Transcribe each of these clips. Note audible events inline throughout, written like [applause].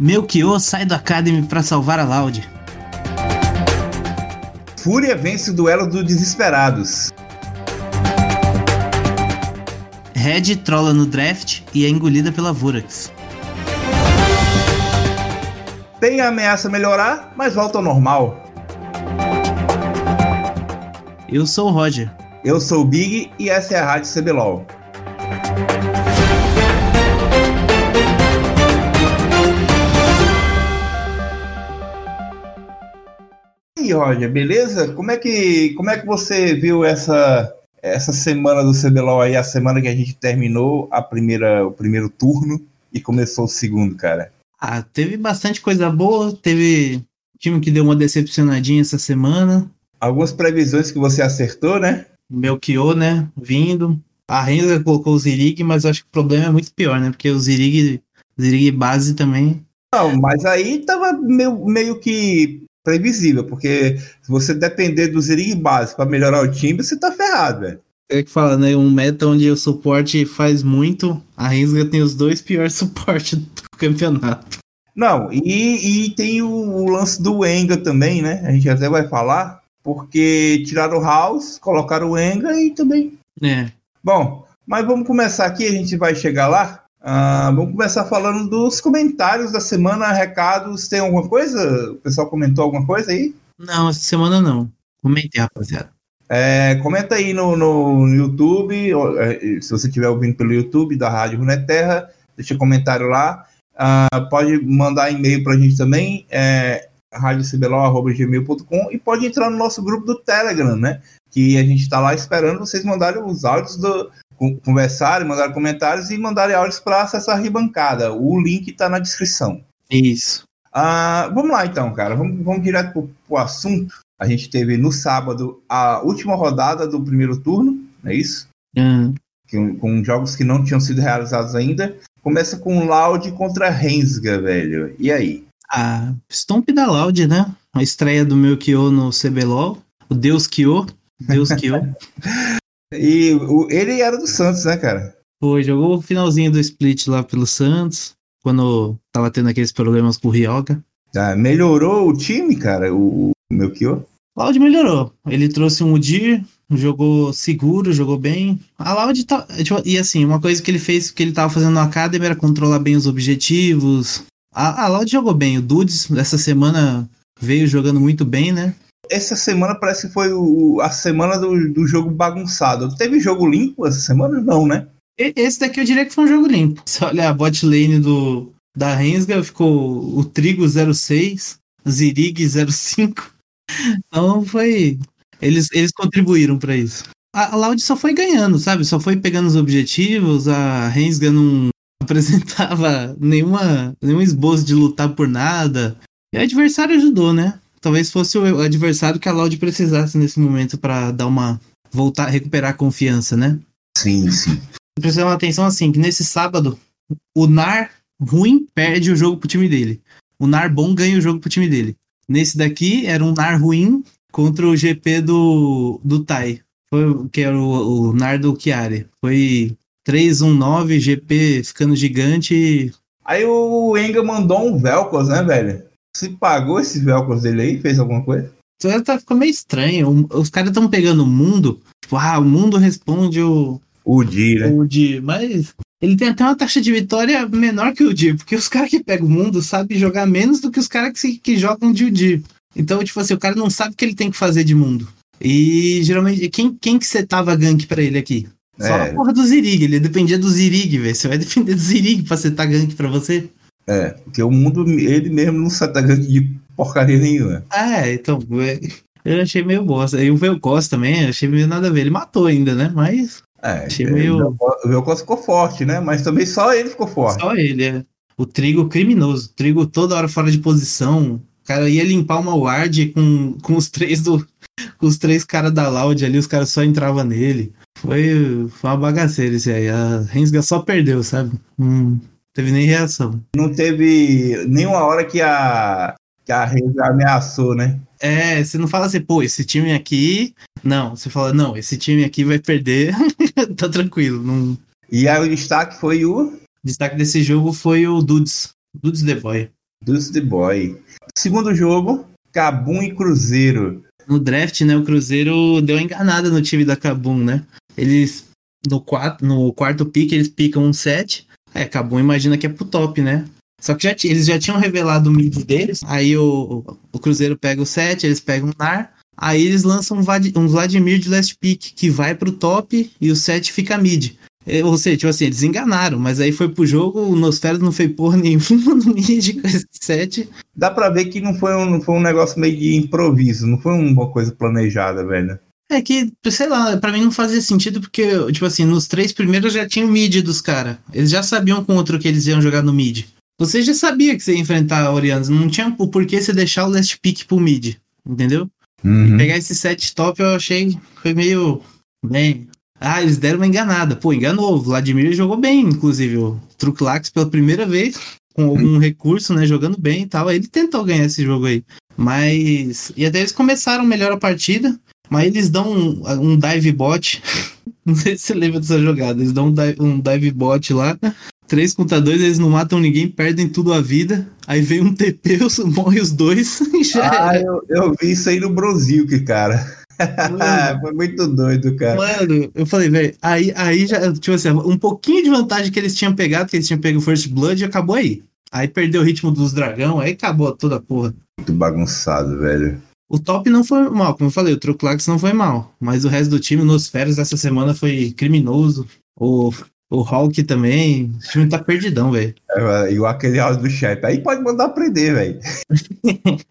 Melchior sai do Academy para salvar a Loud. Fúria vence o duelo dos desesperados. Red trola no draft e é engolida pela Vurax. Tem a ameaça melhorar, mas volta ao normal. Eu sou o Roger. Eu sou o Big e essa é a Rádio CBLOL. Aí, Roger, beleza? Como é que, como é que você viu essa, essa semana do CBLOL aí, a semana que a gente terminou a primeira, o primeiro turno e começou o segundo, cara? Ah, teve bastante coisa boa, teve time que deu uma decepcionadinha essa semana. Algumas previsões que você acertou, né? Melchior, né, vindo. A Renga colocou o Zirig, mas acho que o problema é muito pior, né? Porque o Zirig, Zirig base também. Não, mas aí tava meio, meio que previsível, porque se você depender do Zirig base para melhorar o time, você tá ferrado, velho. É que fala, né? Um meta onde o suporte faz muito, a Rensga tem os dois piores [laughs] suportes do campeonato. Não, e, e tem o, o, lance do Enga também, né? A gente até vai falar, porque tiraram o House, colocaram o Enga e também. É. Bom, mas vamos começar aqui, a gente vai chegar lá. Uh, vamos começar falando dos comentários da semana, recados. Tem alguma coisa? O pessoal comentou alguma coisa aí? Não, essa semana não. Comentei, rapaziada. É, comenta aí no, no, YouTube, é, se você estiver ouvindo pelo YouTube da Rádio Runeterra, deixa um comentário lá. Uh, pode mandar e-mail para a gente também, é, e pode entrar no nosso grupo do Telegram, né? Que a gente está lá esperando vocês mandarem os áudios do, conversarem, mandarem comentários e mandarem áudios para acessar a ribancada. O link está na descrição. Isso. Uh, vamos lá então, cara. Vamos, vamos direto para o assunto. A gente teve no sábado a última rodada do primeiro turno, não é isso? Uhum. Com, com, jogos que não tinham sido realizados ainda. Começa com Loud contra Rensga, velho. E aí? A Stomp da Loud, né? A estreia do meu Kyo no CBLOL. O Deus Kyo. Deus Kyo. [laughs] e o, ele era do Santos, né, cara? Foi, jogou o finalzinho do split lá pelo Santos. Quando tava tendo aqueles problemas com o Ryoga. Ah, melhorou o time, cara, o, o Melchior? Melhorou. Ele trouxe um Udir, jogou seguro, jogou bem. A Loud tá. Tipo, e assim, uma coisa que ele fez, que ele tava fazendo no Academy era controlar bem os objetivos. A, a Loud jogou bem. O Dudes, essa semana, veio jogando muito bem, né? Essa semana parece que foi o, a semana do, do jogo bagunçado. Teve jogo limpo essa semana? Não, né? Esse daqui eu diria que foi um jogo limpo. Se [laughs] olha a bot lane do, da Rensga, ficou o Trigo 06, Zirig 05. [laughs] Então foi. Eles, eles contribuíram para isso. A, a Loud só foi ganhando, sabe? Só foi pegando os objetivos. A Rensga não [laughs] apresentava nenhuma, nenhum esboço de lutar por nada. E o adversário ajudou, né? Talvez fosse o adversário que a Loud precisasse nesse momento para dar uma. voltar, recuperar a confiança, né? Sim, sim. Precisa uma atenção assim, que nesse sábado, o NAR ruim perde o jogo pro time dele. O NAR bom ganha o jogo pro time dele. Nesse daqui era um NAR ruim contra o GP do, do Tai. Foi, que era o, o NAR do Chiari. Foi 3-1-9, GP ficando gigante. Aí o Enga mandou um Velcros, né, velho? Se pagou esses Velcros dele aí? Fez alguma coisa? Então tá, ficou meio estranho. Os caras estão pegando o mundo. Tipo, ah, o mundo responde o. O Di, né? O Di. Mas ele tem até uma taxa de vitória menor que o Dir, porque os [laughs] caras que pegam o mundo sabem jogar menos do que os caras que, que jogam de Dir. Então, tipo assim, o cara não sabe o que ele tem que fazer de mundo. E geralmente, quem, quem que setava gank pra ele aqui? Só é. a porra do Zirig, ele dependia do Zirig, velho. Você vai [laughs] depender do Zirig pra setar gank pra você? É, porque o mundo, ele mesmo não seta gank de porcaria nenhuma. É, então, é, eu achei meio bosta. E o Velcos também, achei meio nada a ver. Ele matou ainda, né? Mas é, Achei meio... o Velcos ficou forte, né? Mas também só ele ficou forte. Só ele, é. O Trigo criminoso. O Trigo toda hora fora de posição. O cara ia limpar uma ward com, com os três do. Com os três caras da Loud ali, os caras só entravam nele. Foi, foi uma bagaceira isso aí. A Rensga só perdeu, sabe? Não teve nem reação. Não teve nenhuma hora que a, que a Rensga ameaçou, né? É, você não fala assim, pô, esse time aqui. Não, você fala, não, esse time aqui vai perder. [laughs] tá tranquilo. Não... E aí o destaque foi o. O destaque desse jogo foi o Dudes. Dudes The Boy. Dusty Boy. Segundo jogo, Cabum e Cruzeiro. No draft, né, o Cruzeiro deu enganada no time da Cabum, né? Eles, no, quatro, no quarto pick, eles picam um 7. É, Cabum imagina que é pro top, né? Só que já, eles já tinham revelado o mid deles. Aí o, o Cruzeiro pega o 7, eles pegam o Nar. Aí eles lançam um, Vlad, um Vladimir de last pick, que vai pro top e o 7 fica mid. É, ou seja, tipo assim, eles enganaram, mas aí foi pro jogo, o Nosferatu não fez porra nenhuma [laughs] no mid com esse 7. Dá pra ver que não foi, um, não foi um negócio meio de improviso, não foi uma coisa planejada, velho. É que, sei lá, pra mim não fazia sentido porque, tipo assim, nos três primeiros já tinha o mid dos caras. Eles já sabiam com outro que eles iam jogar no mid. Você já sabia que você ia enfrentar a Orianos, não tinha o porquê você deixar o last pick pro mid, entendeu? Uhum. Pegar esse set top eu achei foi meio. Bem. Ah, eles deram uma enganada. Pô, enganou. O Vladimir jogou bem, inclusive. O Truclax pela primeira vez, com algum recurso, né? Jogando bem e tal. Ele tentou ganhar esse jogo aí. Mas. E até eles começaram melhor a partida. Mas eles dão um, um dive bot. [laughs] Não sei se você lembra dessa jogada. Eles dão um dive, um dive bot lá. 3 contra 2, eles não matam ninguém, perdem tudo a vida. Aí vem um TP, [laughs] morre os dois [laughs] e já Ah, eu, eu vi isso aí no Brasil, que cara. Foi muito doido, cara. Mano, eu falei, velho, aí, aí já, tipo assim, um pouquinho de vantagem que eles tinham pegado, que eles tinham pego o First Blood, acabou aí. Aí perdeu o ritmo dos dragão, aí acabou toda a porra. Muito bagunçado, velho. O top não foi mal, como eu falei, o Truclax não foi mal. Mas o resto do time, nos férias dessa semana, foi criminoso. O, o Hulk também. O time tá perdidão, velho. É, igual aquele áudio do chat. Aí pode mandar prender, velho. [laughs]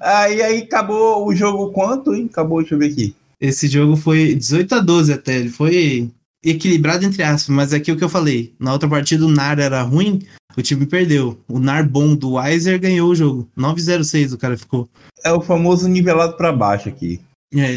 aí, aí acabou o jogo quanto, hein? Acabou, deixa eu ver aqui. Esse jogo foi 18 a 12 até. Ele foi equilibrado entre aspas, mas aqui é o que eu falei. Na outra partida o Nar era ruim, o time perdeu. O Nar bom do Weiser ganhou o jogo. 9-0-6 o cara ficou. É o famoso nivelado para baixo aqui. É.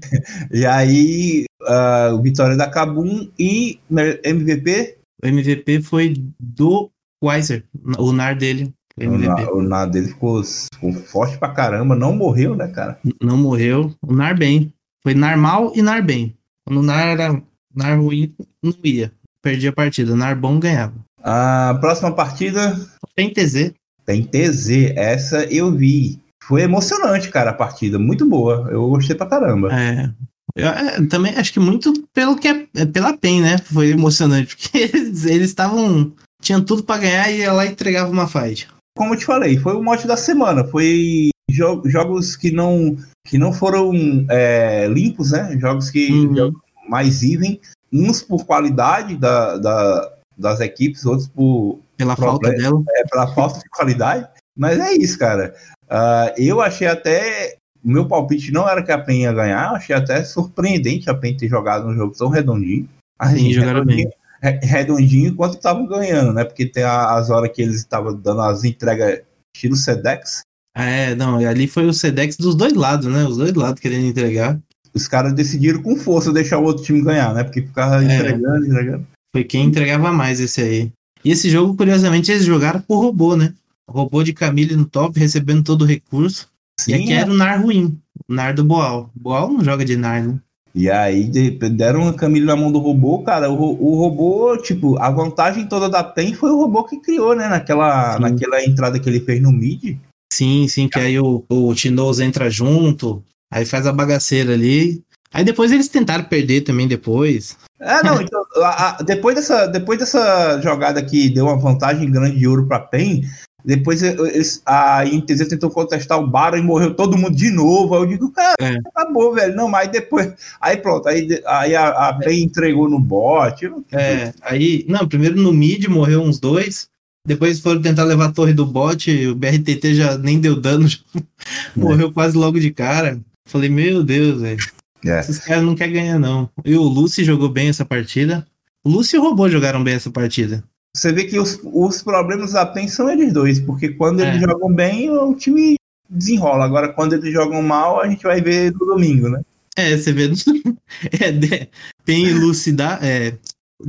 [laughs] e aí, uh, vitória da Kabum e MVP? O MVP foi do Weiser, o Nar dele. O nar, o nar, dele ficou, ficou, forte pra caramba, não morreu, né, cara? Não morreu. O Nar bem. Foi Nar mal e Nar bem. Quando o Nar era Nar ruim, não ia. Perdia a partida. Nar bom ganhava. A próxima partida. Tem TZ. Tem TZ. Essa eu vi. Foi emocionante, cara, a partida. Muito boa. Eu gostei pra caramba. É. Eu, é, também acho que muito pelo que é, é pela PEN, né? Foi emocionante. [laughs] Porque eles estavam. Tinham tudo para ganhar e ia lá e entregava uma fight. Como eu te falei, foi o mote da semana. Foi jo jogos que não, que não foram é, limpos, né? Jogos que Uhum. mais even. Uns por qualidade da, da, das equipes, outros por Pela falta Problema. dela. é, pela falta de qualidade. Mas é isso, cara. Ah, eu achei até. O meu palpite não era que a PEN ia ganhar, eu achei até surpreendente a PEN ter jogado um jogo tão redondinho. Sim, jogaram bem. redondinho, re- redondinho enquanto estavam ganhando, né? Porque tem as horas que eles estavam dando as entregas estilo Sedex, É, não, e ali foi o Sedex dos dois lados, né? Os dois lados querendo entregar. os caras decidiram com força deixar o outro time ganhar, né? Porque ficava É. entregando, entregando. Foi quem entregava mais esse aí. E esse jogo, curiosamente, eles jogaram por robô, né? O robô de Camille no top, recebendo todo o recurso. e aqui Sim, era o Nar ruim. O Nar do Boal. Boal não joga de Nar, né? E aí de- deram uma camisa na mão do robô, cara. O, o robô, tipo, a vantagem toda da PEN foi o robô que criou, né? Naquela, Sim. naquela entrada que ele fez no mid. Sim, sim, que aí o, o Tinoz entra junto, aí faz a bagaceira ali. Aí depois eles tentaram perder também depois. É, não, [laughs] então, a- a- depois, dessa, depois dessa jogada que deu uma vantagem grande de ouro pra PEN, depois eles- a INTZ tentou contestar o Baron e morreu todo mundo de novo. Aí eu digo, cara, É. acabou, velho. Não, mas depois. Aí pronto, aí, aí a, a PEN entregou no bot. Não- É, aí, não, primeiro no mid morreu uns dois, depois foram tentar levar a torre do bot, o BRTT já nem deu dano, já [laughs] morreu quase logo de cara. Falei, meu Deus, velho, É. esses caras não querem ganhar não. E o Lucy jogou bem essa partida. O Lucy e o Robô jogaram bem essa partida. Você vê que os, os problemas da PEN são eles dois, porque quando eles É. jogam bem, o time desenrola. Agora, quando eles jogam mal, a gente vai ver no domingo, né? É, você vê. [laughs] é, tem e Lucy dá, é,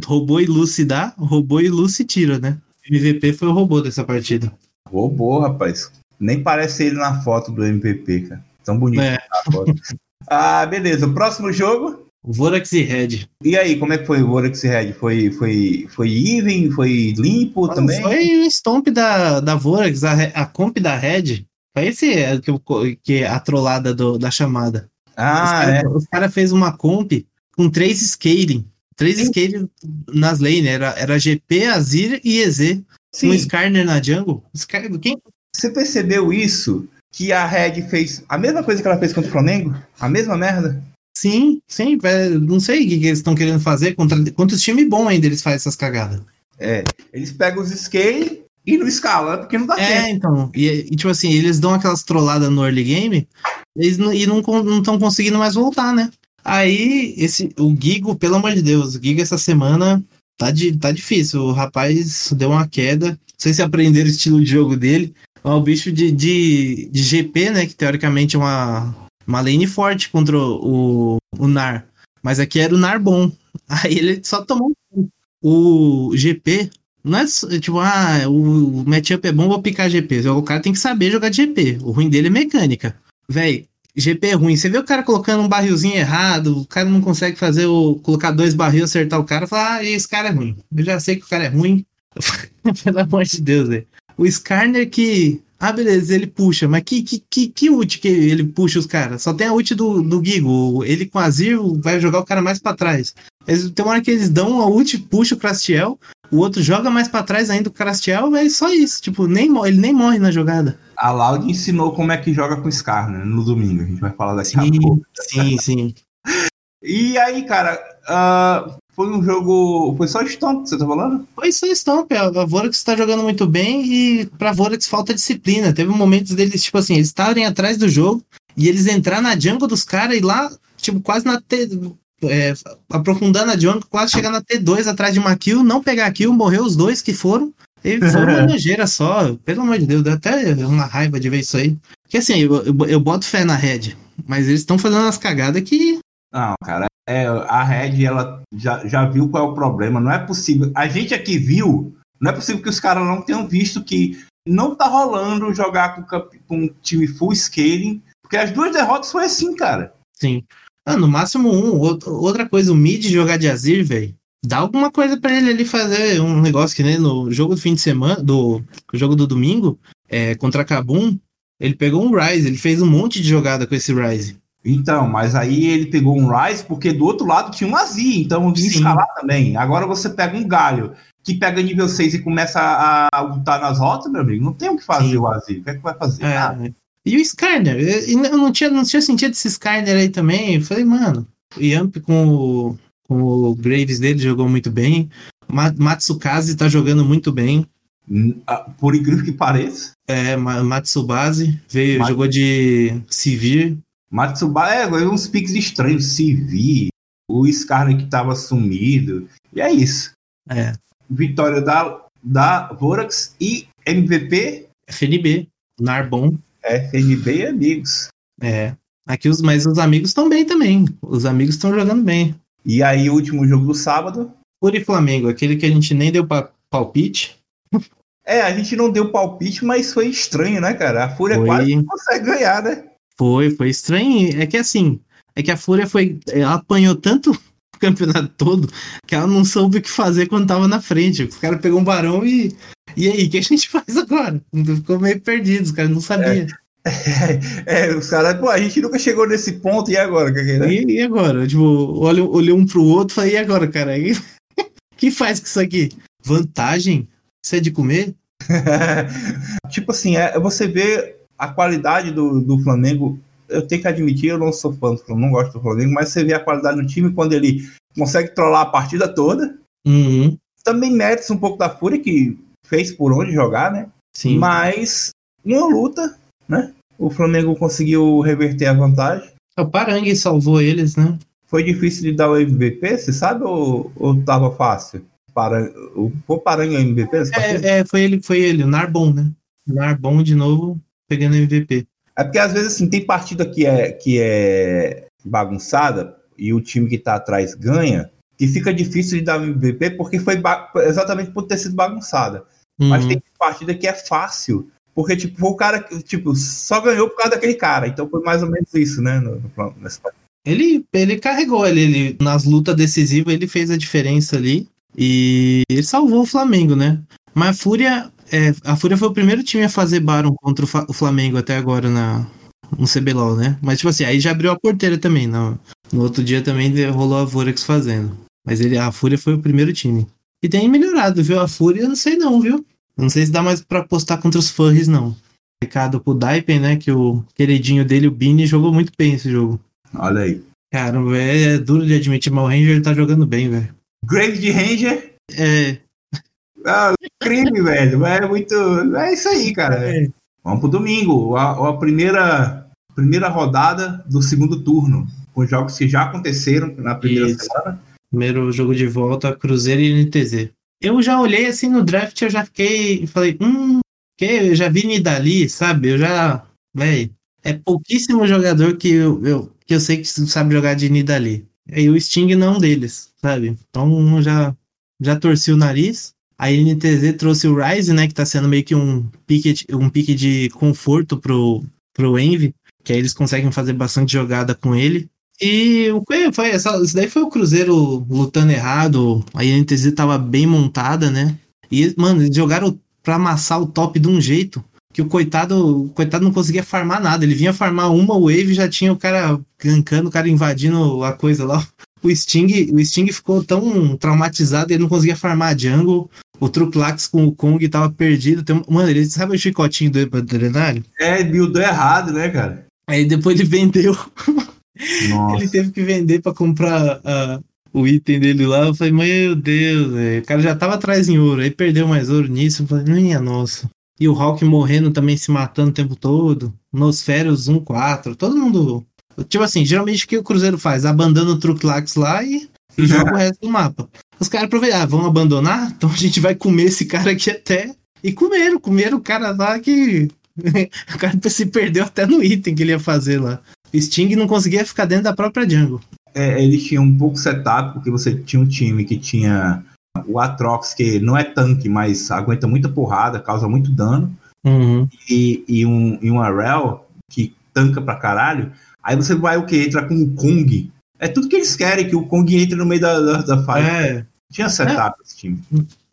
robô e Lucy dá, robô e Lucy tira, né? MVP foi o robô dessa partida. Robô, rapaz. Nem parece ele na foto do MVP, cara. Tão bonito É. na foto. [laughs] Ah, beleza. O próximo jogo, Vorax e Red. E aí, como é que foi o Vorax e Red? Foi, foi, foi even? Foi limpo Mano, também? Foi o stomp da, da Vorax, a, a comp da Red. Foi esse é, que, que é a trollada do- da chamada. Ah, é. os caras fez uma comp com três scaling. Três Sim. scaling nas lanes. Era, era GP, Azir e EZ. Sim, Um Skarner na jungle. Scar- Quem? você percebeu isso? Que a Red fez a mesma coisa que ela fez contra o Flamengo? A mesma merda? Sim, sim. velho, Não sei o que, que eles estão querendo fazer. Contra, contra os times bons ainda eles fazem essas cagadas. É. Eles pegam os scale e não escalam, porque não dá É, tempo. então. E, e, tipo assim, eles dão aquelas trolladas no early game eles não, e não estão conseguindo mais voltar, né? Aí, esse, o Gigo, pelo amor de Deus, o Gigo essa semana tá, di, tá difícil. O rapaz deu uma queda. Não sei se aprenderam o estilo de jogo dele. É o bicho de, de, de GP, né? Que teoricamente é uma, uma lane forte contra o, o Nar. Mas aqui era o Nar bom. [laughs] Aí ele só tomou o GP. Não é tipo, ah, o matchup é bom, vou picar GP. O cara tem que saber jogar de GP. O ruim dele é mecânica. Véi, GP é ruim. Você vê o cara colocando um barrilzinho errado, o cara não consegue fazer o. colocar dois barril, acertar o cara, falar, ah, esse cara é ruim. Eu já sei que o cara é ruim. [laughs] Pelo amor de Deus, velho. O Skarner que. Ah, beleza, ele puxa, mas que, que, que, que ult que ele puxa os caras? Só tem a ult do, do Gigo. Ele com Azir vai jogar o cara mais pra trás. Eles, tem uma hora que eles dão a ult, puxa o Crastiel, o outro joga mais pra trás ainda o Crastiel, é só isso. Tipo, nem, ele nem morre na jogada. A Loud ensinou como é que joga com Scar, né? No domingo. A gente vai falar daqui a Sim, pouco. sim, sim. [laughs] E aí, cara, ah, foi um jogo. Foi só Stomp que você tá falando? Foi aí, Stomp. A a Vorax tá jogando muito bem e pra Vorax falta disciplina. Teve momentos deles, tipo assim, eles estarem atrás do jogo e eles entrar na jungle dos caras e lá, tipo, quase na T. É, aprofundando a jungle, quase chegar na T2 atrás de uma kill, não pegar a kill, morreu os dois que foram. E [laughs] foi uma nojeira só, pelo amor de Deus, deu até uma raiva de ver isso aí. Porque assim, eu, eu, eu boto fé na Red, mas eles estão fazendo umas cagadas que. Não, cara. É, a Red, ela já, já viu qual é o problema. Não é possível. A gente aqui viu. Não é possível que os caras não tenham visto que não tá rolando jogar com, com um time full scaling. Porque as duas derrotas foi assim, cara. Sim. Ah, no máximo um. Out- Outra coisa, o mid jogar de Azir, velho. Dá alguma coisa pra ele ali fazer um negócio que nem no jogo do fim de semana, do jogo do domingo, é, contra Kabum, ele pegou um Rise, ele fez um monte de jogada com esse Rise. Então, mas aí ele pegou um Rise porque do outro lado tinha um Azir, então Sim. escalar também. Agora você pega um Galho que pega nível 6 e começa a, a lutar nas rotas, meu amigo. Não tem o que fazer Sim. o Azir. O que é que vai fazer? É. E o Skarner, eu não tinha, não tinha sentido esse Skarner aí também. Eu falei, mano, o Yamp com o, com o Graves dele jogou muito bem. Ma- Matsukaze tá jogando muito bem. Ah, Por incrível que pareça. É, Ma- Matsubase veio, jogou de Sivir. Matsuba é uns piques estranhos, Civi, o Skarner que tava sumido. E é isso. É, Vitória da, da Vorax e MVP, FNB, Narbon. FNB e amigos. É. Aqui os, mas os amigos estão bem também. Os amigos estão jogando bem. E aí, o último jogo do sábado. Fúria e Flamengo, aquele que a gente nem deu pa- palpite. É, a gente não deu palpite, mas foi estranho, né, cara? A Fúria Foi. quase consegue ganhar, né? Foi, foi estranho. É que assim, é que a Fúria foi. Ela apanhou tanto [laughs] o campeonato todo que ela não soube o que fazer quando tava na frente. Os caras pegou um barão e. E aí, o que a gente [laughs] faz agora? Ficou meio perdido, os caras não sabiam. [laughs] É, os caras, pô, a gente nunca chegou nesse ponto, e agora? né? E, e agora? Tipo, olha, olhei um pro outro e falei, e agora, cara? O que faz com isso aqui? Vantagem? Isso é de comer? tipo assim, é, você vê a qualidade do, do Flamengo. Eu tenho que admitir, eu não sou fã do Flamengo, não gosto do Flamengo, mas você vê a qualidade do time quando ele consegue trollar a partida toda. Uhum, Também méritos um pouco da Fúria, que fez por onde jogar, né? sim. Mas, numa luta, né? O Flamengo conseguiu reverter a vantagem. O Parangue salvou eles, né? Foi difícil de dar o MVP, você sabe, ou, ou tava fácil? Para, o, o Parangue o MVP? É, é, foi ele, foi ele, o Narbon, né? O Narbon de novo pegando MVP. É porque às vezes assim, tem partida que é, que é bagunçada e o time que tá atrás ganha, que fica difícil de dar MVP porque foi exatamente por ter sido bagunçada. Mas Uhum. tem partida que é fácil, porque tipo, o cara que tipo, só ganhou por causa daquele cara. Então foi mais ou menos isso, né? no- no- nessa. Ele, ele carregou ele, ele nas lutas decisivas, ele fez a diferença ali. E ele salvou o Flamengo, né? Mas a Fúria. É, a Fúria foi o primeiro time a fazer Baron contra o Flamengo até agora na, no CBLOL, né? Mas, tipo assim, aí já abriu a porteira também. No, no outro dia também rolou a Vorax fazendo. Mas ele, a Fúria foi o primeiro time. E tem melhorado, viu? A Fúria, não sei não, viu? Não sei se dá mais pra apostar contra os furries, não. Recado pro Daipen, né? Que o queridinho dele, o Bini, jogou muito bem esse jogo. Olha aí. Cara, é duro de admitir, mas o Ranger tá jogando bem, velho. Grave de Ranger? É. Ah, crime, velho. É muito. É isso aí, cara. É. Vamos pro domingo. A, a, primeira, primeira rodada do segundo turno. Com jogos que já aconteceram na primeira isso. semana. Primeiro jogo de volta, Cruzeiro e NTZ. Eu já olhei assim no draft, eu já fiquei. Falei, hum, que eu já vi Nidali, sabe? Eu já. Véi, é pouquíssimo jogador que eu, eu, que eu sei que sabe jogar de Nidali. E o Sting não é um deles, sabe? Então já, já torci o nariz. A NTZ trouxe o Ryze, né? Que tá sendo meio que um pique, um pique de conforto pro, pro Envy. Que aí eles conseguem fazer bastante jogada com ele. E o que foi? Essa, isso daí foi o Cruzeiro lutando errado. A NTZ tava bem montada, né? E, mano, eles jogaram pra amassar o top de um jeito que o coitado, o coitado não conseguia farmar nada. Ele vinha farmar uma wave já tinha o cara gankando, o cara invadindo a coisa lá. O Sting, o Sting ficou tão traumatizado, ele não conseguia farmar a jungle. O Truclax com o Kong tava perdido. Tem, mano, ele sabe o chicotinho do Adrenário? É, buildou errado, né, cara? Aí depois ele vendeu. Nossa. ele teve que vender para comprar uh, o item dele lá. Eu falei, meu Deus, véio. o cara já tava atrás em ouro. Aí perdeu mais ouro nisso. Eu falei, minha nossa. E o Hulk morrendo também, se matando o tempo todo. Nosferos 1-4. Todo mundo. Tipo assim, geralmente o que o Cruzeiro faz? Abandona o Truclax lá e, e joga o resto do mapa. Os caras aproveitam, ah, vão abandonar? Então a gente vai comer esse cara aqui até. E comeram, comeram o cara lá que. [laughs] o cara se perdeu até no item que ele ia fazer lá. Sting não conseguia ficar dentro da própria jungle. É, eles tinham um pouco setup, porque você tinha um time que tinha o Atrox, que não é tanque, mas aguenta muita porrada, causa muito dano. Uhum. E, e, um, e um Arel, que tanca pra caralho. Aí você vai o que? Entra com o Kong. É tudo que eles querem, que o Kong entre no meio da, da, da fight. É. Tinha setup é. esse time.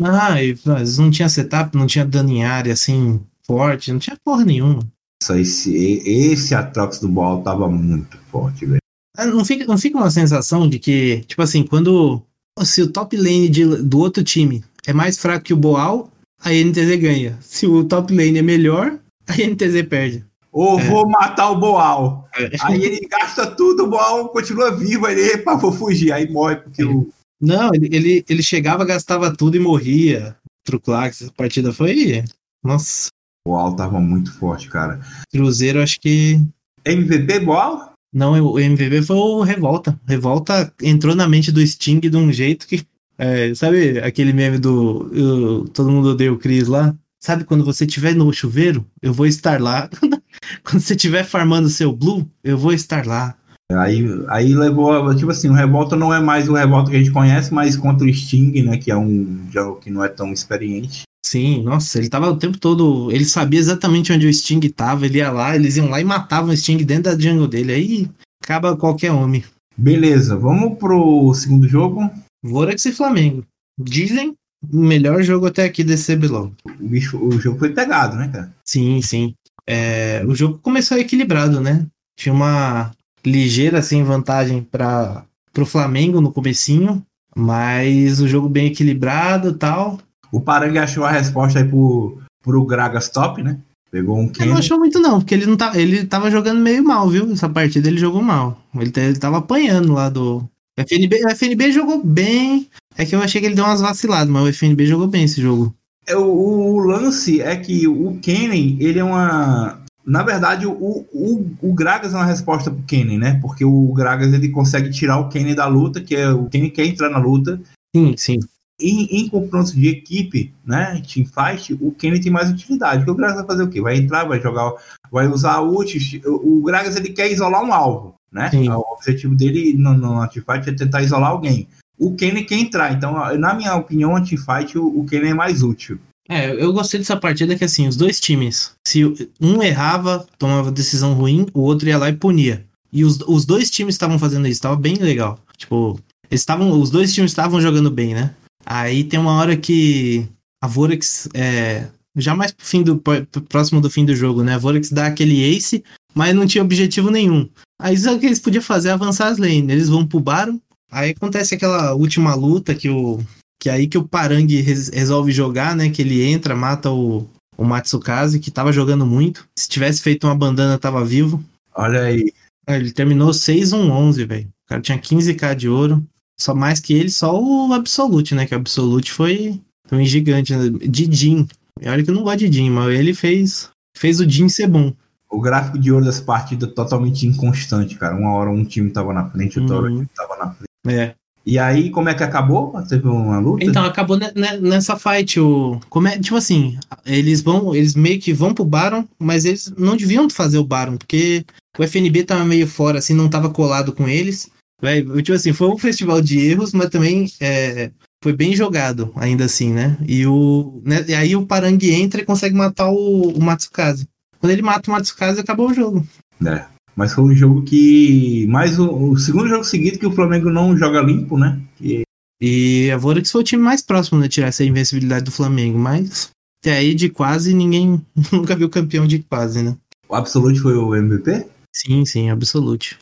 Ah, e, mas não tinha setup, não tinha dano em área assim, forte, não tinha porra nenhuma. Esse, esse Atrox do Ball tava muito forte, velho. Ah, não fica, não fica uma sensação de que, tipo assim, quando se o top lane de, do outro time é mais fraco que o Boal, a NTZ ganha. Se o top lane é melhor, a NTZ perde. Ou é. vou matar o Boal. É. Aí ele gasta tudo, o Boal continua vivo, ele, epa, vou fugir. Aí morre porque o. Não, ele, ele, ele chegava, gastava tudo e morria. Truclax, essa partida foi. Nossa. O Boal tava muito forte, cara. Cruzeiro, acho que. MVP Boal? Não, o MVP foi o Revolta. Revolta entrou na mente do Sting de um jeito que. É, sabe aquele meme do. Eu, todo mundo odeia o Chris lá? Sabe quando você estiver no chuveiro, eu vou estar lá. [laughs] quando você estiver farmando seu blue, eu vou estar lá. Aí, aí levou, tipo assim, o Revolta não é mais o Revolta que a gente conhece, mas contra o Sting, né, que é um jogo que não é tão experiente. Sim, nossa, ele tava o tempo todo. Ele sabia exatamente onde o Sting tava, ele ia lá, eles iam lá e matavam o Sting dentro da jungle dele. Aí acaba qualquer homem. Beleza, vamos pro segundo jogo. Vorax e Flamengo. Dizem melhor jogo até aqui desse CBLOL. O, bicho, o jogo foi pegado, né, cara? Sim, sim. É, o jogo começou equilibrado, né? Tinha uma ligeira assim, vantagem para o Flamengo no comecinho, mas o jogo bem equilibrado tal. O Parang achou a resposta aí pro, pro Gragas top, né? Pegou um Ele não achou muito, não, porque ele não tá, ele tava jogando meio mal, viu? Essa partida ele jogou mal. Ele, ele tava apanhando lá do. O FNB, o FNB jogou bem. É que eu achei que ele deu umas vaciladas, mas o FNB jogou bem esse jogo. É, o, o lance é que o Kennen, ele é uma. Na verdade, o, o, o Gragas é uma resposta pro Kennen, né? Porque o Gragas ele consegue tirar o Kennen da luta, que é o Kennen quer entrar na luta. Sim, sim em, em confrontos de equipe, né, teamfight, o Kenny tem mais utilidade. Porque o Gragas vai fazer o quê? Vai entrar, vai jogar, vai usar a ult. O Gragas ele quer isolar um alvo, né? Sim. O objetivo dele no, no teamfight é tentar isolar alguém. O Kenny quer entrar, então, na minha opinião, no teamfight, o, Kenny é mais útil. É, eu gostei dessa partida que assim, os dois times, se um errava, tomava decisão ruim, o outro ia lá e punia. E os, os dois times estavam fazendo isso, tava bem legal. Tipo, eles estavam. Os dois times estavam jogando bem, né? Aí tem uma hora que a Vorex é, já mais pro fim do próximo do fim do jogo, né? A Vorex dá aquele ace, mas não tinha objetivo nenhum. Aí o que eles podiam fazer avançar as lanes. Eles vão pro Baron, aí acontece aquela última luta que o que é aí que o Parang res, resolve jogar, né? Que ele entra, mata o, o Matsukaze, que tava jogando muito. Se tivesse feito uma bandana, tava vivo. Olha aí. Ele terminou 6-1-11, velho. O cara tinha 15k de ouro. Só mais que ele, só o Absolute, né? Que o Absolute foi um gigante. Né? De Jin. Olha que eu não gosto de Jin, mas ele fez, fez o Jin ser bom. O gráfico de ouro dessa partida é totalmente inconstante, cara. Uma hora um time tava na frente, outra uhum. hora um time tava na frente. É. E aí, como é que acabou? Teve uma luta? Então, acabou nessa fight. O, como é, tipo assim, eles vão, eles meio que vão pro Baron, mas eles não deviam fazer o Baron, porque o FNB tava meio fora, assim, não tava colado com eles. Véio, tipo assim, foi um festival de erros, mas também é, foi bem jogado, ainda assim, né? E, o, né, e aí o Parang entra e consegue matar o, o Matsukaze. Quando ele mata o Matsukaze, acabou o jogo. É. Mas foi um jogo que. Mais o, o segundo jogo seguido que o Flamengo não joga limpo, né? Que... E a Vorax foi o time mais próximo de tirar essa invencibilidade do Flamengo, mas até aí de quase ninguém [laughs] nunca viu campeão de quase, né? O Absolute foi o MVP? Sim, sim, Absolute.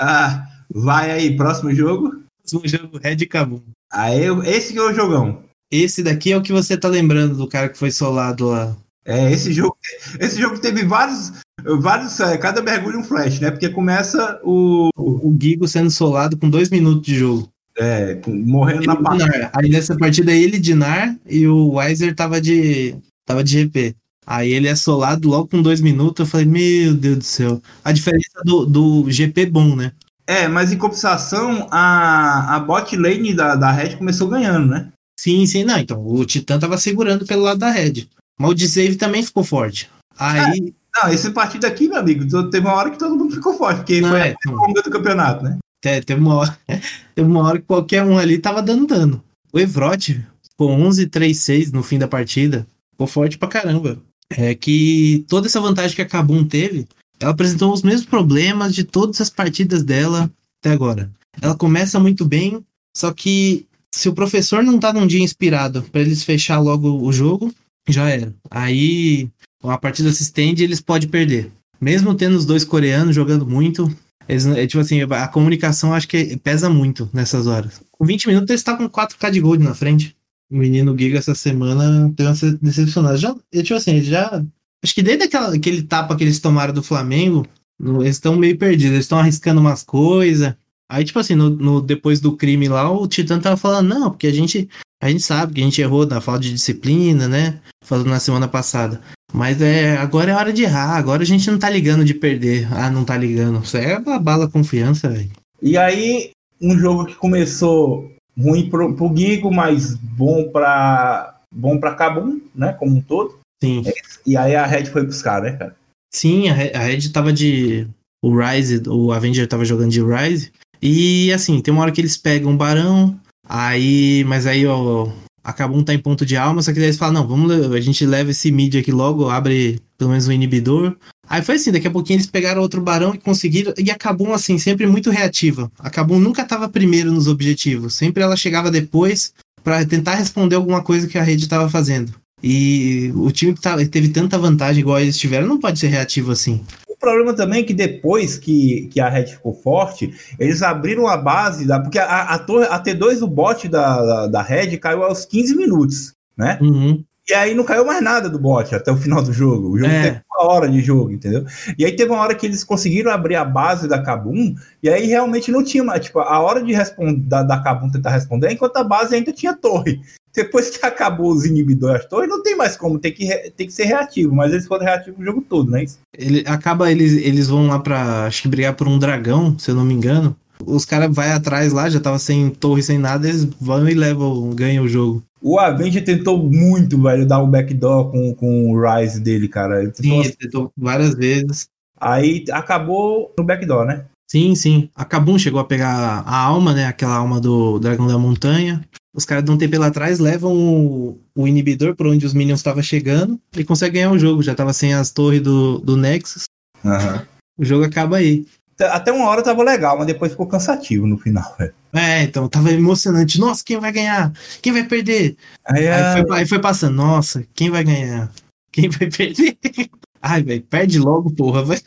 Ah, vai aí, próximo jogo? Próximo jogo, Red Cabum. Aí, esse que é o jogão. Esse daqui é o que você tá lembrando do cara que foi solado lá. É, esse jogo, [laughs] esse jogo teve vários, vários, é, cada mergulho um flash, né? Porque começa o. O, o Gigo sendo solado com dois minutos de jogo. É, com, morrendo ele na partida. Aí nessa partida ele de Nar e o Weiser tava de. tava de GP. Aí ele é solado logo com dois minutos. Eu falei, meu Deus do céu. A diferença do, do GP bom, né? É, mas em compensação, a, a bot lane da, da Red começou ganhando, né? Sim, sim, não. Então, o Titã tava segurando pelo lado da Red. Mas o Dzave também ficou forte. Aí. É. Não, esse partido aqui, meu amigo, teve uma hora que todo mundo ficou forte, porque não, foi é, a longa do campeonato, né? É, teve uma, hora, [laughs] teve uma hora que qualquer um ali tava dando dano. O Evrot ficou 11-3-6 no fim da partida. Ficou forte pra caramba. É que toda essa vantagem que a Kabum teve, ela apresentou os mesmos problemas de todas as partidas dela até agora. Ela começa muito bem, só que se o professor não tá num dia inspirado para eles fechar logo o jogo, já era. Aí a partida se estende e eles podem perder. Mesmo tendo os dois coreanos jogando muito, eles, é, tipo assim, a comunicação acho que pesa muito nessas horas. Com 20 minutos eles estavam com 4k de gold na frente. O menino Giga essa semana deu uma decepcionada. Já, tipo assim, já. Acho que desde aquela, aquele tapa que eles tomaram do Flamengo, eles estão meio perdidos. Eles estão arriscando umas coisas. Aí, tipo assim, no, no, depois do crime lá, o Titã tava falando, não, porque a gente, a gente sabe que a gente errou na falta de disciplina, né? Falando na semana passada. Mas é, agora é hora de errar, agora a gente não tá ligando de perder. Ah, não tá ligando. Isso é bala confiança, velho. E aí, um jogo que começou ruim pro, pro Gigo, mas bom pra, bom pra Kabum, né? Como um todo. Sim. É, e aí a Red foi buscar, né, cara? Sim, a Red, a Red tava de. O Rise, o Avenger tava jogando de Rise. E assim, tem uma hora que eles pegam o Barão, aí. Mas aí, ó. Acabam tá em ponto de alma, só que daí eles falam, não, vamos, a gente leva esse mid aqui logo, abre pelo menos um inibidor. Aí foi assim, daqui a pouquinho eles pegaram outro barão e conseguiram. E acabou assim, sempre muito reativa. Acabou nunca estava primeiro nos objetivos. Sempre ela chegava depois para tentar responder alguma coisa que a rede estava fazendo. E o time que tava, teve tanta vantagem igual eles tiveram não pode ser reativo assim. O problema também é que depois que, que a Red ficou forte, eles abriram a base, da, porque a, a, torre, a T2 do bot da, da, da Red caiu aos 15 minutos, né? Uhum. E aí não caiu mais nada do bot até o final do jogo. O jogo é. teve uma hora de jogo, entendeu? E aí teve uma hora que eles conseguiram abrir a base da Kabum, e aí realmente não tinha mais. Tipo, a hora de responder da, da Kabum tentar responder, enquanto a base ainda tinha torre. Depois que acabou os inibidores torres, não tem mais como, tem que, tem que ser reativo, mas eles foram reativos o jogo todo, né? Ele acaba, eles, eles vão lá pra. Acho que brigar por um dragão, se eu não me engano. Os caras vai atrás lá, já tava sem torre, sem nada, eles vão e levam, ganham o jogo. O Avenger tentou muito, velho, dar o backdoor com, com o Rise dele, cara. Ele sim, ele tentou várias vezes. Aí acabou no backdoor, né? Sim, sim. A Kabum chegou a pegar a alma, né? Aquela alma do Dragão da Montanha. Os caras dão um TP lá atrás, levam o, o inibidor por onde os minions estavam chegando e conseguem ganhar o jogo. Já tava sem as torres do, do Nexus. Uhum. O jogo acaba aí. até uma hora tava legal, mas depois ficou cansativo no final, velho. É, então tava emocionante. Nossa, quem vai ganhar? Quem vai perder? Aí, Aí, é, foi, aí foi passando. Nossa, quem vai ganhar? Quem vai perder? [laughs] Ai, velho, perde logo, porra. Vai.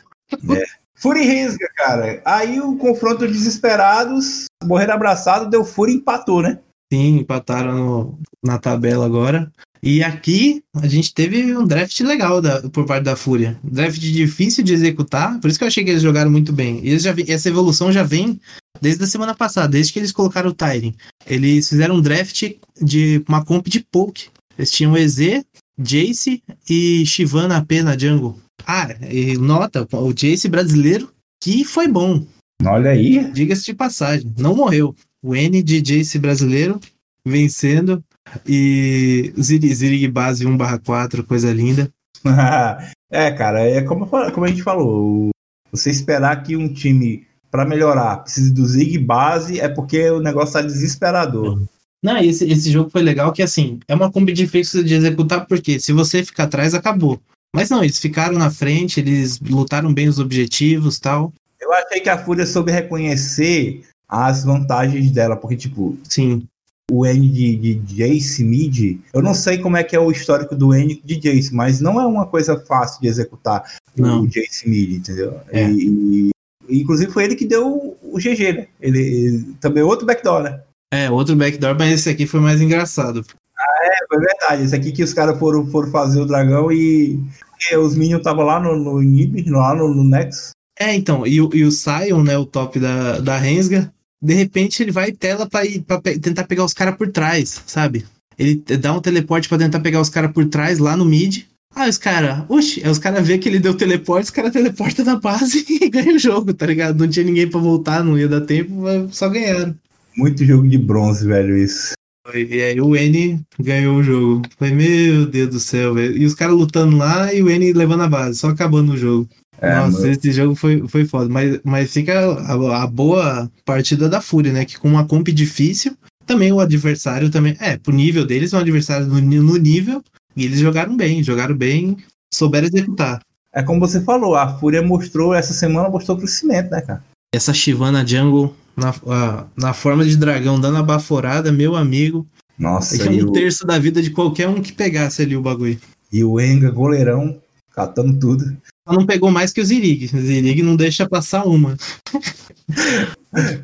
Fúria e Rensga, cara. Aí o confronto desesperados, morreram abraçado, deu Fúria e empatou, né? Sim, empataram no- na tabela agora. E aqui a gente teve um draft legal da- por parte da Fúria. Draft difícil de executar, por isso que eu achei que eles jogaram muito bem. E eles já essa evolução já vem desde a semana passada, desde que eles colocaram o Tyrion. Eles fizeram um draft de uma comp de poke. Eles tinham EZ, Jace e Shivana AP na jungle. Ah, e nota, o Jace brasileiro, que foi bom. Olha aí. Diga-se de passagem, não morreu. O N de Jace brasileiro vencendo. E Zirig, Zirig base 1/4, coisa linda. [laughs] é, cara, é como, como a gente falou. Você esperar que um time, pra melhorar, precise do Zig base, é porque o negócio tá desesperador. Não, e esse, esse jogo foi legal que, assim, é uma combi difícil de executar, porque se você ficar atrás, acabou. Mas não, eles ficaram na frente, eles lutaram bem os objetivos tal. Eu achei que a Fúria soube reconhecer as vantagens dela, porque, tipo, Sim, o N de, de Jace mid, eu não sei como é que é o histórico do N de Jace, mas não é uma coisa fácil de executar Não. o Jace mid, entendeu? É. E, e- inclusive foi ele que deu o GG, né? Ele, ele- também outro backdoor, né? é outro backdoor, mas esse aqui foi mais engraçado. É, foi verdade. Esse aqui que os caras foram, foram fazer o dragão e, e os minions estavam lá no, no Inib, lá no, no Nexus. É, então, e, o- e o Sion, né, o top da, da Rensga, de repente ele vai tela pra, ir, pra pe- tentar pegar os caras por trás, sabe? Ele dá um teleporte pra tentar pegar os caras por trás, lá no mid. Aí os caras, oxi, aí os caras vê que ele deu teleporte, os caras [laughs] teleportam na base [laughs] e ganha o jogo, tá ligado? Não tinha ninguém pra voltar, não ia dar tempo, só ganharam. Muito jogo de bronze, velho, isso. E aí o N ganhou o jogo. Foi, meu Deus do céu, velho. E os caras lutando lá e o N levando a base, só acabando o jogo. É, Nossa, mano. esse jogo foi, foi foda. Mas, mas fica a, a boa partida da Fúria, né? Que com uma comp difícil, também o adversário também. É, pro nível deles, é um adversário no, no nível. E eles jogaram bem, jogaram bem, souberam executar. É como você falou, a Fúria mostrou, essa semana mostrou crescimento, né, cara? Essa Shivana Jungle na, a- na forma de dragão, dando a baforada, meu amigo. Nossa, É e um o, terço da vida de qualquer um que pegasse ali o bagulho. e o Enga, goleirão, catando tudo. Não pegou mais que o Zirig. O Zirig não deixa passar uma.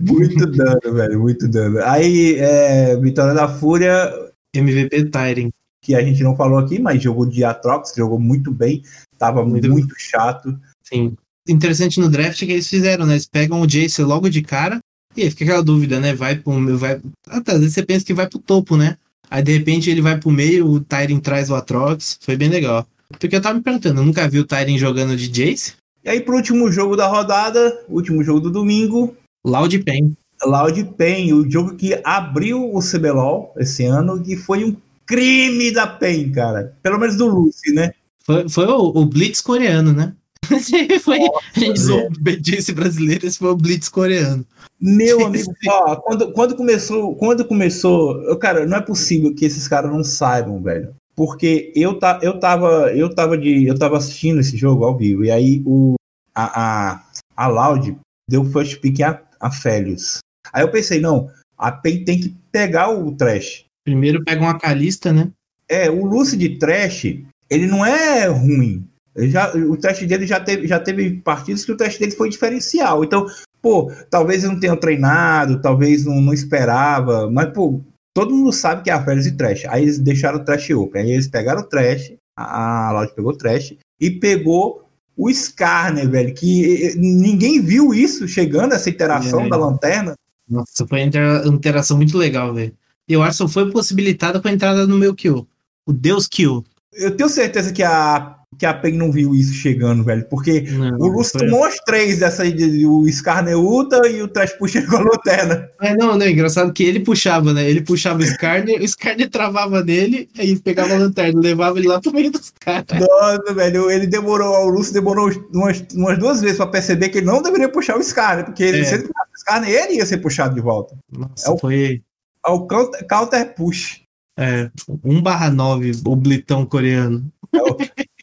Muito dano, velho, muito dano. Aí, é, vitória da Fúria, MVP Tyren. que a gente não falou aqui, mas jogou de Atrox, jogou muito bem, tava Muito muito, chato. Sim. Interessante no draft que eles fizeram, né? Eles pegam o Jace logo de cara. E aí fica aquela dúvida, né? Vai pro. Vai... Até às vezes você pensa que vai pro topo, né? Aí de repente ele vai pro meio, o Tyren traz o Atrox. Foi bem legal. Porque eu tava me perguntando, eu nunca vi o Tyren jogando de Jace. E aí, pro último jogo da rodada, último jogo do domingo, Loud Pen. Loud Pen, o jogo que abriu o CBLOL esse ano, que foi um crime da PEN, cara. Pelo menos do Lucy, né? Foi, foi o, o Blitz coreano, né? [laughs] foi, a gente o Jace brasileiro, esse foi o Blitz coreano. Meu amigo, ó, quando, quando começou, quando começou, eu, cara, não é possível que esses caras não saibam, velho. Porque eu, ta, eu tava, eu tava de, eu tava assistindo esse jogo ao vivo e aí o a a, a Loud deu first pick a, a Felius. Aí eu pensei, não, a PEN tem que pegar o Trash. Primeiro pega uma Calista, né? É, o Lucy de Trash, ele não é ruim. Ele já, o teste dele já teve, já teve partidas que o teste dele foi diferencial. Então, pô, talvez eu não tenha treinado, talvez não, não esperava, mas, pô, todo mundo sabe que é a Férias e Trash. Aí eles deixaram o Trash Open. Aí eles pegaram o Trash, a, a Loud pegou o Trash e pegou o Skarner, velho, que ninguém viu isso chegando, essa interação É. da lanterna. Nossa, foi uma intera- interação muito legal, velho. E o Arson foi possibilitado com a entrada no meu kill. O Deus kill. Eu tenho certeza que a, que a PEN não viu isso chegando, velho, porque Não, O Lúcio tomou as três dessa aí, de- o Skarner Ulta e o Trash Pusher com a lanterna. É, não, não, é engraçado que ele puxava, né? Ele puxava o Skarner, o Skarner travava nele, aí pegava a lanterna, levava ele lá pro meio dos caras. Nossa, velho, ele demorou, o Lúcio demorou umas, umas duas vezes pra perceber que ele não deveria puxar o Skarner, porque ele, É. se ele puxasse o Skarner, ele ia ser puxado de volta. Nossa, É o- foi É o counter, counter push. é, 1 barra 9, o blitão coreano. É o [laughs]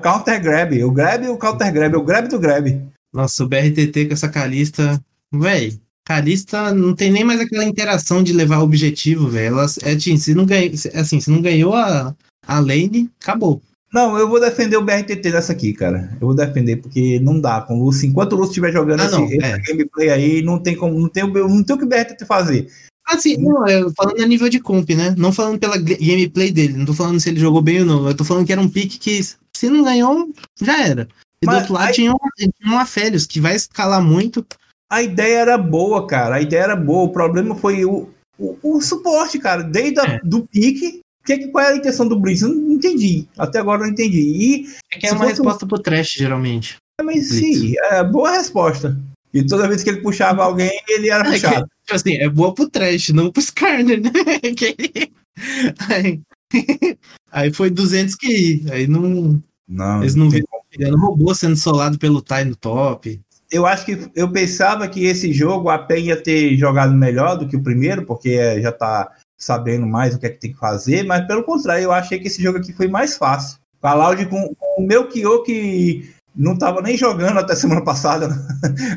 counter grab. O grab e o counter grab. É o grab do grab. Nossa, o BRTT com essa Calista. Véi, Calista não tem nem mais aquela interação de levar objetivo, velho. É, assim, se não ganhou, assim, se não ganhou a, a lane, acabou. Não, eu vou defender o BRTT nessa aqui, cara. Eu vou defender, porque não dá. Com o Lúcio, enquanto o Lúcio estiver jogando Ah, esse, não, é. gameplay aí, não tem como. Não tem, o- não tem o que o BRTT fazer. Assim, não, eu falando a nível de comp, né? Não falando pela gameplay dele, não tô falando se ele jogou bem ou não. Eu tô falando que era um pick que, se não ganhou, já era. E Mas do outro lado aí- tinha um, tinha um Afélios, que vai escalar muito. A ideia era boa, cara. A ideia era boa. O problema foi o, o, o suporte, cara. Desde a, É. do pique. Que, qual era a intenção do Blitz? Eu não entendi. Até agora eu não entendi. E, É que é uma fosse um- resposta pro trash, geralmente. mas Blitz. sim, é, boa resposta. E toda vez que ele puxava alguém, ele era É, que, puxado. tipo assim, é boa pro trash, não pro [laughs] Skarner, né? [laughs] [laughs] Aí, foi 200 QI. Aí não, Não, eles não viram pegando robô sendo solado pelo Tai no top. eu acho que eu pensava que esse jogo a PEN ia ter jogado melhor do que o primeiro, porque é, já tá sabendo mais o que é que tem que fazer, mas pelo contrário, eu achei que esse jogo aqui foi mais fácil. A Loud com, com o meu Kyo que não tava nem jogando até [laughs] semana passada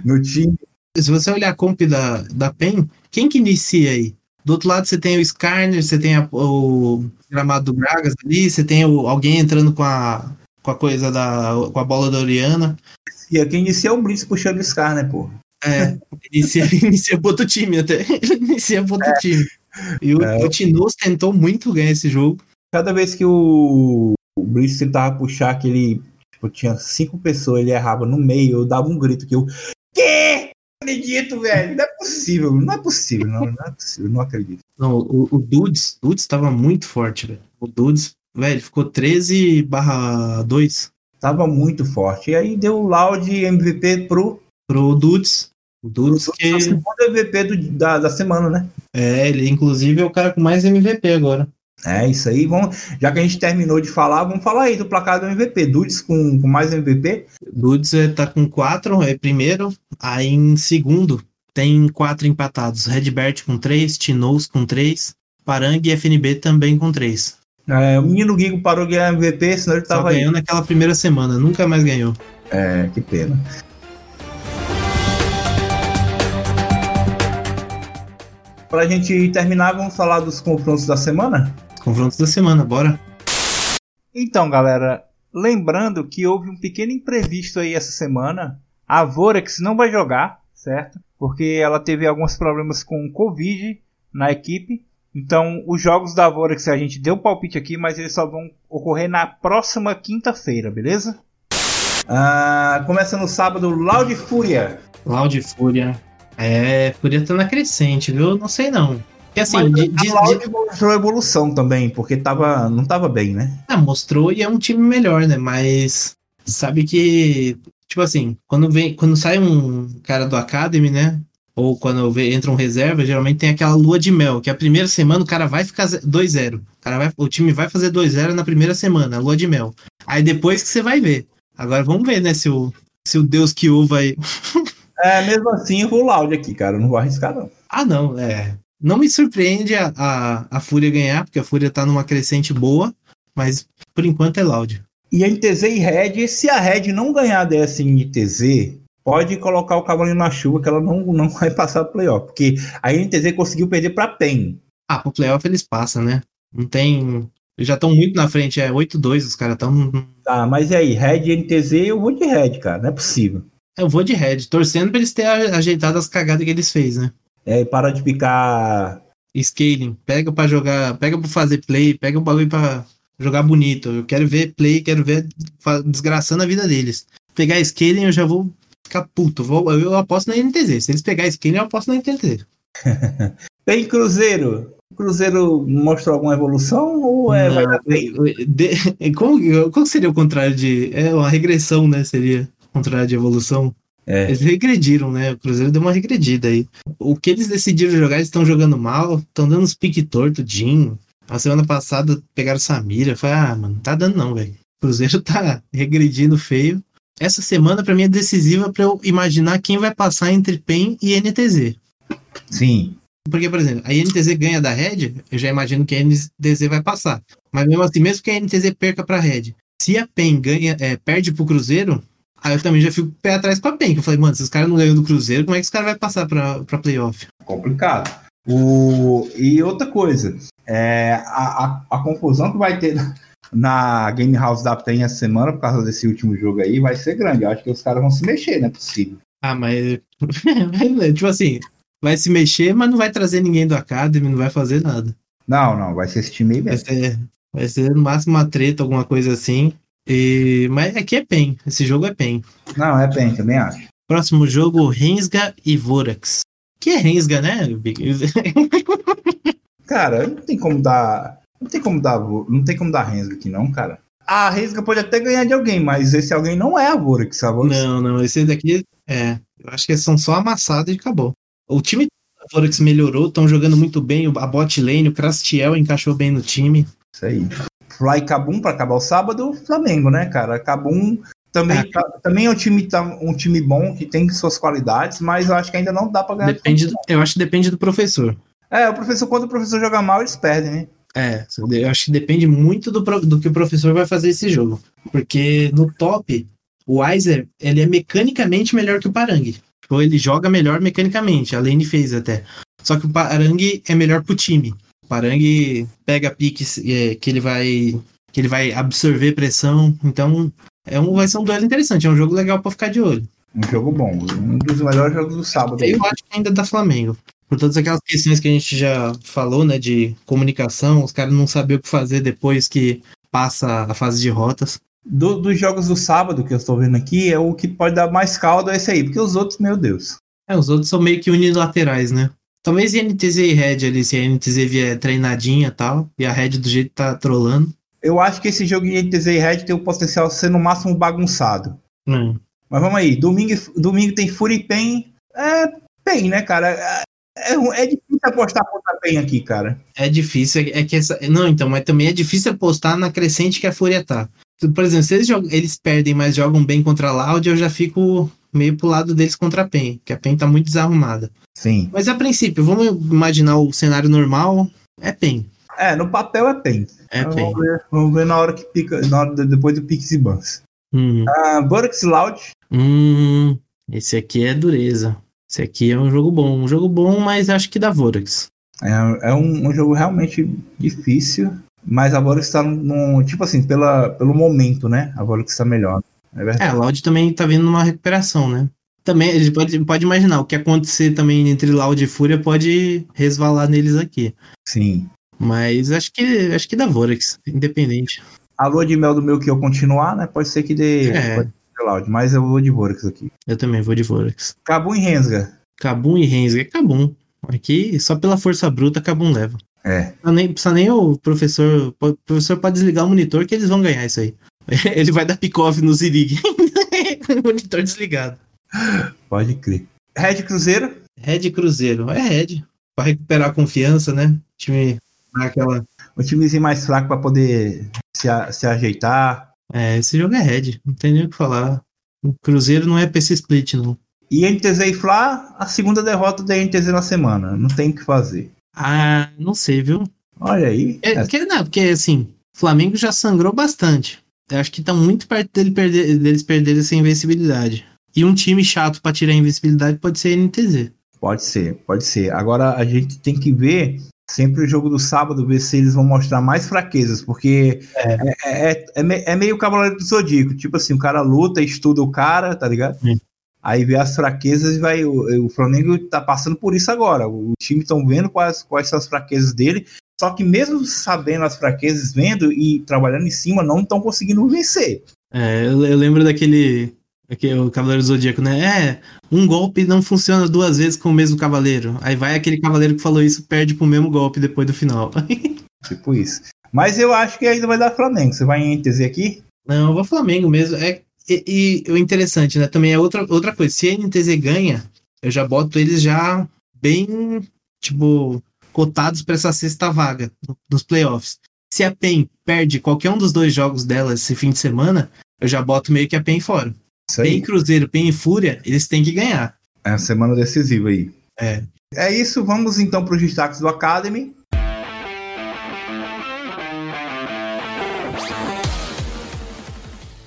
no time. Se você olhar a comp da, da PEN, quem que inicia aí? Do outro lado você tem o Skarner, você tem a- o gramado do Bragas ali, você tem o- alguém entrando com a, com a coisa da. com a bola da Oriana. E aqui inicia o Blitz puxando o Scar, né, pô? É, inicia, [laughs] inicia pro outro time até. [laughs] inicia pro outro time. E o, É. o Tinoz tentou muito ganhar esse jogo. Cada vez que o, o Blitz tentava puxar, que ele tipo, tinha cinco pessoas, ele errava no meio, eu dava um grito que eu. Quê? Não acredito, velho. Não é possível. Não é possível, não, não é possível, não acredito. Não, o, o Dudes, Dudes tava muito forte, velho. O Dudes, velho, ficou 13 barra 2 Tava muito forte. E aí deu o Loud MVP pro, pro Dudes. O Dudes que. segundo MVP do- da, da semana, né? É, ele inclusive é o cara com mais MVP agora. É isso aí. Vamos, já que a gente terminou de falar, vamos falar aí do placar do MVP. Dudes com, com mais MVP. Dudes é, tá com 4, é primeiro. Aí em segundo tem quatro empatados. Redbert com 3, Tinoz com 3, Parang e FNB também com 3. É, o menino Guigo parou de ganhar MVP, senão ele Só tava aí. ganhou naquela primeira semana, nunca mais ganhou. É, que pena. Pra gente terminar, vamos falar dos confrontos da semana? Confrontos da semana, bora. Então, galera, lembrando que houve um pequeno imprevisto aí essa semana. A Vorex não vai jogar, certo? Porque ela teve alguns problemas com Covid na equipe. Então, os jogos da Vorex a gente deu palpite aqui, mas eles só vão ocorrer na próxima quinta-feira, beleza? Ah, começa no sábado, Loud Fúria. Loud Fúria. É, Fúria tá na crescente, viu? Não sei não. Porque assim, Mas de- a de- Loud de- mostrou evolução também, porque tava, não tava bem, né? ah, mostrou e é um time melhor, né? Mas sabe que, tipo assim, quando vem, quando sai um cara do Academy, né? Ou quando vê- entra um reserva, geralmente tem aquela lua de mel, que a primeira semana o cara vai ficar ze- 2-0. O, o time vai fazer 2-0 na primeira semana, a lua de mel. Aí depois que você vai ver. Agora vamos ver, né, se o, se o Deus que ouve vai. [laughs] É, mesmo assim, eu vou Loud aqui, cara. Eu não vou arriscar, não. Ah, não, é. Não me surpreende a, a, a Fúria ganhar, porque a Fúria tá numa crescente boa, mas por enquanto é Loud. E a NTZ e Red, se a Red não ganhar dessa NTZ, pode colocar o cavalinho na chuva que ela não, não [laughs] vai passar pro playoff. Porque a NTZ conseguiu perder pra PEN. Ah, pro playoff eles passam, né? Não tem. Eles já estão muito na frente, é 8-2, os caras estão. Tá, mas e aí, Red e NTZ, eu vou de Red, cara. Não é possível. Eu vou de Red, torcendo pra eles terem ajeitado as cagadas que eles fez, né? É, para de picar. Scaling, pega pra jogar, pega pra fazer play, pega o bagulho pra jogar bonito. Eu quero ver play, quero ver desgraçando a vida deles. Pegar scaling, eu já vou ficar puto. Vou, eu aposto na NTZ. Se eles pegarem scaling, eu aposto na NTZ. PEN [laughs] Cruzeiro. O Cruzeiro mostrou alguma evolução ou é, vai Não, dar bem? de- [laughs] como, como seria o contrário de. É uma regressão, né? Seria o contrário de evolução. É. Eles regrediram, né? O Cruzeiro deu uma regredida aí. O que eles decidiram jogar, eles estão jogando mal, estão dando uns pique torto, Jim. A semana passada pegaram Samira. Foi, ah, mano, tá dando não, velho. O Cruzeiro [laughs] tá regredindo feio. Essa semana, pra mim, é decisiva pra eu imaginar quem vai passar entre PEN e NTZ. Sim. Porque, por exemplo, a NTZ ganha da Red, eu já imagino que a NTZ vai passar. Mas mesmo assim, mesmo que a NTZ perca pra Red, se a PEN ganha, é, perde pro Cruzeiro, Aí eu também já fico pé atrás com a PEN, que eu falei, mano, se os caras não ganham do Cruzeiro, como é que os caras vão passar pra, pra playoff? Complicado. O... E outra coisa, é, a, a, a confusão que vai ter [laughs] na Game House da PEN essa semana, por causa desse último jogo aí, vai ser grande. Eu acho que os caras vão se mexer, não é possível. Ah, mas. [laughs] tipo assim, vai se mexer, mas não vai trazer ninguém do Academy, não vai fazer nada. Não, não, vai ser esse time aí Vai mesmo. ser, vai ser no máximo uma treta, alguma coisa assim. E... Mas aqui é PEN, esse jogo é PEN. Não, é PEN, também acho. Próximo jogo, Rensga e Vorax. Que é Rensga, né? Big? [laughs] Cara, não tem como dar. Não tem como dar. Não tem como dar Rensga aqui, não, cara. A Rensga pode até ganhar de alguém, mas esse alguém não é a Vorax. A Vorax Não, não, esse daqui é. Eu acho que são só amassados e acabou. O time da Vorax melhorou, estão jogando muito bem. A bot lane, o Crastiel encaixou bem no time. Isso aí. Fly Cabum para acabar o sábado, Flamengo, né, cara? Cabum também, É. tá- também é um time, tá- um time bom que tem suas qualidades, mas eu acho que ainda não dá pra ganhar. de Depende, do- eu acho que depende do professor. É, o professor, quando o professor joga mal, eles perdem, né? É, eu acho que depende muito do, do que o professor vai fazer esse jogo. Porque no top, o Weiser, ele é mecanicamente melhor que o Parang. Tipo, ele joga melhor mecanicamente, a lane fez até. Só que o Parang é melhor pro time. Parang pega piques é, que ele vai que ele vai absorver pressão, então é um, vai ser um duelo interessante, é um jogo legal pra ficar de olho. Um jogo bom, um dos melhores jogos do sábado. Eu acho que ainda dá Flamengo. Por todas aquelas questões que a gente já falou, né, de comunicação, os caras não sabiam o que fazer depois que passa a fase de rotas. Do- dos jogos do sábado que eu estou vendo aqui, é o que pode dar mais caldo é esse aí, porque os outros, meu Deus. É, os outros são meio que unilaterais, né? Talvez INTZ e Red ali, se a NTZ vier treinadinha e tal, e a Red do jeito tá trolando. Eu acho que esse jogo de NTZ e Red tem o potencial de ser no máximo bagunçado. Hum. Mas vamos aí, domingo, domingo tem Fury e Pen. É Pen, né, cara? É, é, é difícil apostar contra Pen aqui, cara. É difícil, é é que essa. Não, então, mas também é difícil apostar na crescente que a Fúria tá. Por exemplo, se eles, jogam, eles perdem, mas jogam bem contra a Loud, eu já fico meio pro lado deles contra a PEN, que a PEN tá muito desarrumada. Sim. Mas a princípio, vamos imaginar o cenário normal, é PEN. É, no papel é Pen. É PEN. vamos, ver, vamos ver na hora que pica, na hora de- depois do Pix e Bans. Hum. Ah, Burks Loud. Hum, esse aqui é dureza. Esse aqui é um jogo bom. Um jogo bom, mas acho que dá Vorax. É, é um, um jogo realmente difícil, mas a Burks está num. Tipo assim, pela, pelo momento, né? A Burks está melhor. É É, verdade. a Loud também tá vindo numa recuperação, né? Também, a gente pode, pode imaginar, o que acontecer também entre Loud e Fúria pode resvalar neles aqui. Sim. Mas acho que acho que dá Vorax, independente. A lua de mel do meu que eu continuar, né? Pode ser que dê, É. ser Loud, mas eu vou de Burks aqui. Eu também vou de Vorax. Cabum e Rensga. Kabum e Rensga, Kabum. Aqui, só pela força bruta, Kabum leva. É. Não precisa nem o professor. O professor pode desligar o monitor que eles vão ganhar isso aí. [laughs] Ele vai dar pick-off no Zirig. [laughs] monitor desligado. Pode crer. Red Cruzeiro. Red Cruzeiro. É Red. Pra recuperar a confiança, né? O time dar aquela. O timezinho mais fraco para poder se, a- se ajeitar. É, esse jogo é Red. Não tem nem o que falar. O Cruzeiro não é PC Split, não. E NTZ e Fla, a segunda derrota da NTZ na semana. Não tem o que fazer. Ah, não sei, viu? Olha aí. É, É, porque, não, porque assim, o Flamengo já sangrou bastante. Eu acho que tá muito perto dele perder, deles perderem essa invencibilidade. E um time chato pra tirar a invencibilidade pode ser a NTZ. Pode ser, pode ser. Agora a gente tem que ver sempre o jogo do sábado, ver se eles vão mostrar mais fraquezas, porque é, é, é me- é meio Cavaleiro do Zodíaco. Tipo assim, o cara luta, estuda o cara, tá ligado? Sim. Aí vê as fraquezas e vai. O, o Flamengo tá passando por isso agora. O time estão vendo quais, quais são as fraquezas dele. Só que mesmo sabendo as fraquezas, vendo e trabalhando em cima, não estão conseguindo vencer. É, eu, eu lembro daquele. Aquele, o Cavaleiro do Zodíaco, né? É, um golpe não funciona duas vezes com o mesmo cavaleiro. Aí vai aquele cavaleiro que falou isso, perde pro mesmo golpe depois do final. [laughs] Tipo isso. Mas eu acho que ainda vai dar Flamengo. Você vai em NTZ aqui? Não, eu vou Flamengo mesmo. É, e, e o interessante, né? Também é outra, outra coisa. Se a NTZ ganha, eu já boto eles já bem, tipo, cotados para essa sexta vaga nos playoffs. Se a PEN perde qualquer um dos dois jogos dela esse fim de semana, eu já boto meio que a PEN fora. PEN e Cruzeiro, PEN e Fúria, eles têm que ganhar. É a semana decisiva aí. É. É isso, vamos então para os destaques do Academy.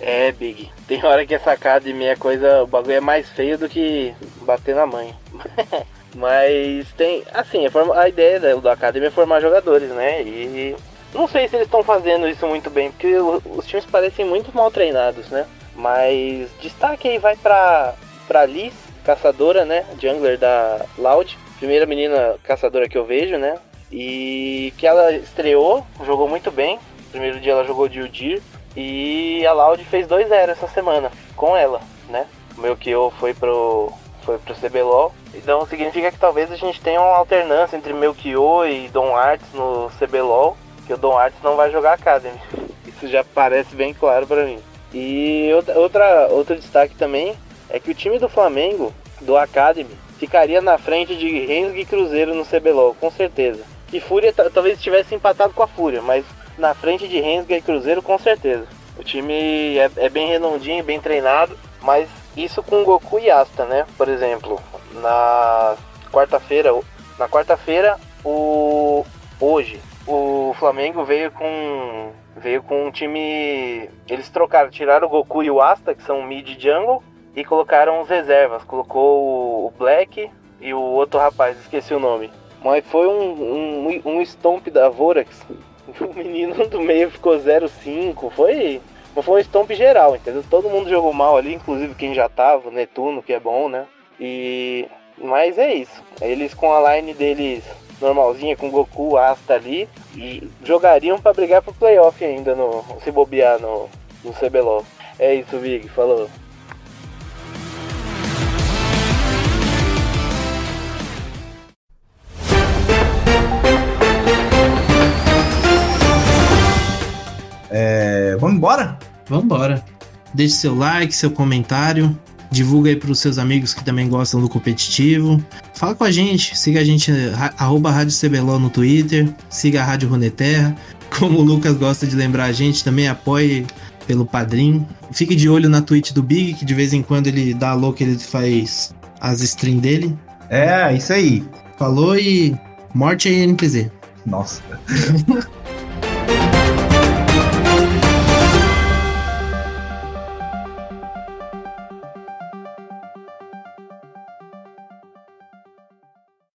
É, Big. Tem hora que essa academia é coisa. O bagulho é mais feio do que bater na mãe. [laughs] Mas tem. Assim, a, ideia do Academy é formar jogadores, né? E não sei se eles estão fazendo isso muito bem, porque os times parecem muito mal treinados, né? Mas destaque aí vai pra, pra Liz, caçadora, né? Jungler da Loud. Primeira menina caçadora que eu vejo, né? E que ela estreou, jogou muito bem. Primeiro dia ela jogou de Udir. E a Loud fez 2-0 essa semana com ela, né? O meu Kyo foi pro, foi pro CBLOL. Então significa que talvez a gente tenha uma alternância entre Melchior e Dom Arts no CBLOL, que o Dom Arts não vai jogar Academy. Isso já parece bem claro para mim. E outra, outro destaque também é que o time do Flamengo, do Academy, ficaria na frente de Rensga e Cruzeiro no CBLOL, com certeza. Que Fúria talvez tivesse empatado com a Fúria, mas na frente de Rensga e Cruzeiro com certeza. O time é, é bem redondinho, bem treinado, mas isso com Goku e Asta, né? Por exemplo, na quarta-feira, na quarta-feira, o hoje o Flamengo veio com veio com um time, eles trocaram, tiraram o Goku e o Asta, que são mid jungle, e colocaram os reservas, colocou o Black e o outro rapaz, esqueci o nome. Mas foi um, um, um stomp da Vorax. [laughs] O menino do meio ficou 0-5. Foi foi um stomp geral, entendeu? Todo mundo jogou mal ali, inclusive quem já tava, o Netuno, que é bom, né? E. Mas é isso. Eles com a line deles normalzinha, com Goku, Asta ali, jogariam para brigar pro playoff ainda, no, se bobear no, no CBLOL. É isso, Big, falou. É, vamos embora? Vamos embora. Deixe seu like, seu comentário. Divulga aí para os seus amigos que também gostam do competitivo. Fala com a gente, siga a gente, arroba Rádio CBLOL no Twitter, siga a Rádio Runeterra. [laughs] Como o Lucas gosta de lembrar a gente, também apoie pelo padrinho. Fique de olho na Twitch do Big, que de vez em quando ele dá louco, ele faz as streams dele. É, isso aí. Falou e morte aí, NPZ. Nossa. [laughs]